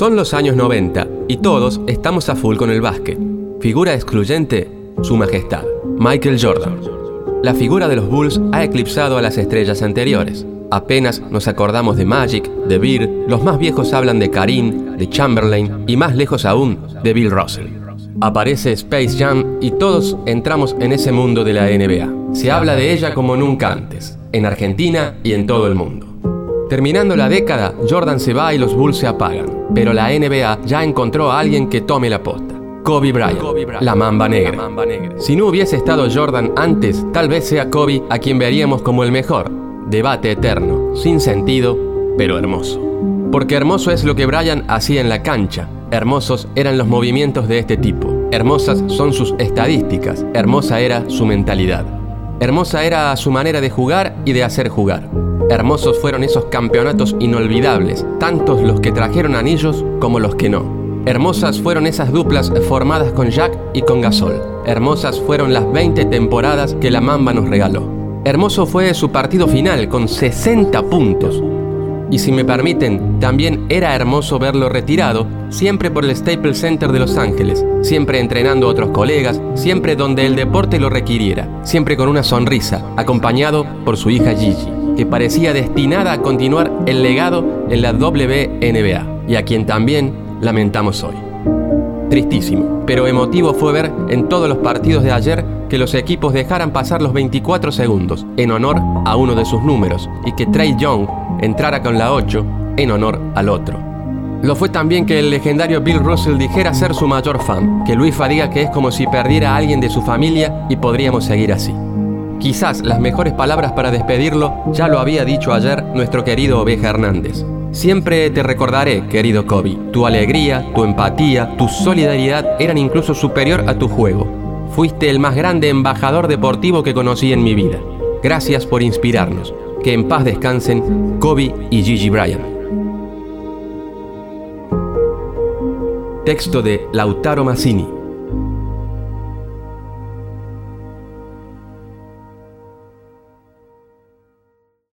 Son los años 90 y todos estamos a full con el básquet. Figura excluyente, Su Majestad, Michael Jordan. La figura de los Bulls ha eclipsado a las estrellas anteriores. Apenas nos acordamos de Magic, de Beer, los más viejos hablan de Karim, de Chamberlain y más lejos aún, de Bill Russell. Aparece Space Jam y todos entramos en ese mundo de la NBA. Se habla de ella como nunca antes, en Argentina y en todo el mundo. Terminando la década, Jordan se va y los Bulls se apagan, pero la NBA ya encontró a alguien que tome la posta. Kobe Bryant, la mamba negra. Si no hubiese estado Jordan antes, tal vez sea Kobe a quien veríamos como el mejor. Debate eterno, sin sentido, pero hermoso. Porque hermoso es lo que Bryant hacía en la cancha. Hermosos eran los movimientos de este tipo. Hermosas son sus estadísticas. Hermosa era su mentalidad. Hermosa era su manera de jugar y de hacer jugar. Hermosos fueron esos campeonatos inolvidables, tantos los que trajeron anillos como los que no. Hermosas fueron esas duplas formadas con Jack y con Gasol. Hermosas fueron las 20 temporadas que la Mamba nos regaló. Hermoso fue su partido final con 60 puntos. Y si me permiten, también era hermoso verlo retirado, siempre por el Staples Center de Los Ángeles, siempre entrenando a otros colegas, siempre donde el deporte lo requiriera, siempre con una sonrisa, acompañado por su hija Gigi que parecía destinada a continuar el legado en la WNBA y a quien también lamentamos hoy. Tristísimo, pero emotivo fue ver en todos los partidos de ayer que los equipos dejaran pasar los 24 segundos en honor a uno de sus números y que Trey Young entrara con la 8 en honor al otro. Lo fue también que el legendario Bill Russell dijera ser su mayor fan, que Luis diga que es como si perdiera a alguien de su familia y podríamos seguir así. Quizás las mejores palabras para despedirlo ya lo había dicho ayer nuestro querido Oveja Hernández. Siempre te recordaré, querido Kobe. Tu alegría, tu empatía, tu solidaridad eran incluso superior a tu juego. Fuiste el más grande embajador deportivo que conocí en mi vida. Gracias por inspirarnos. Que en paz descansen Kobe y Gigi Bryan. Texto de Lautaro Massini.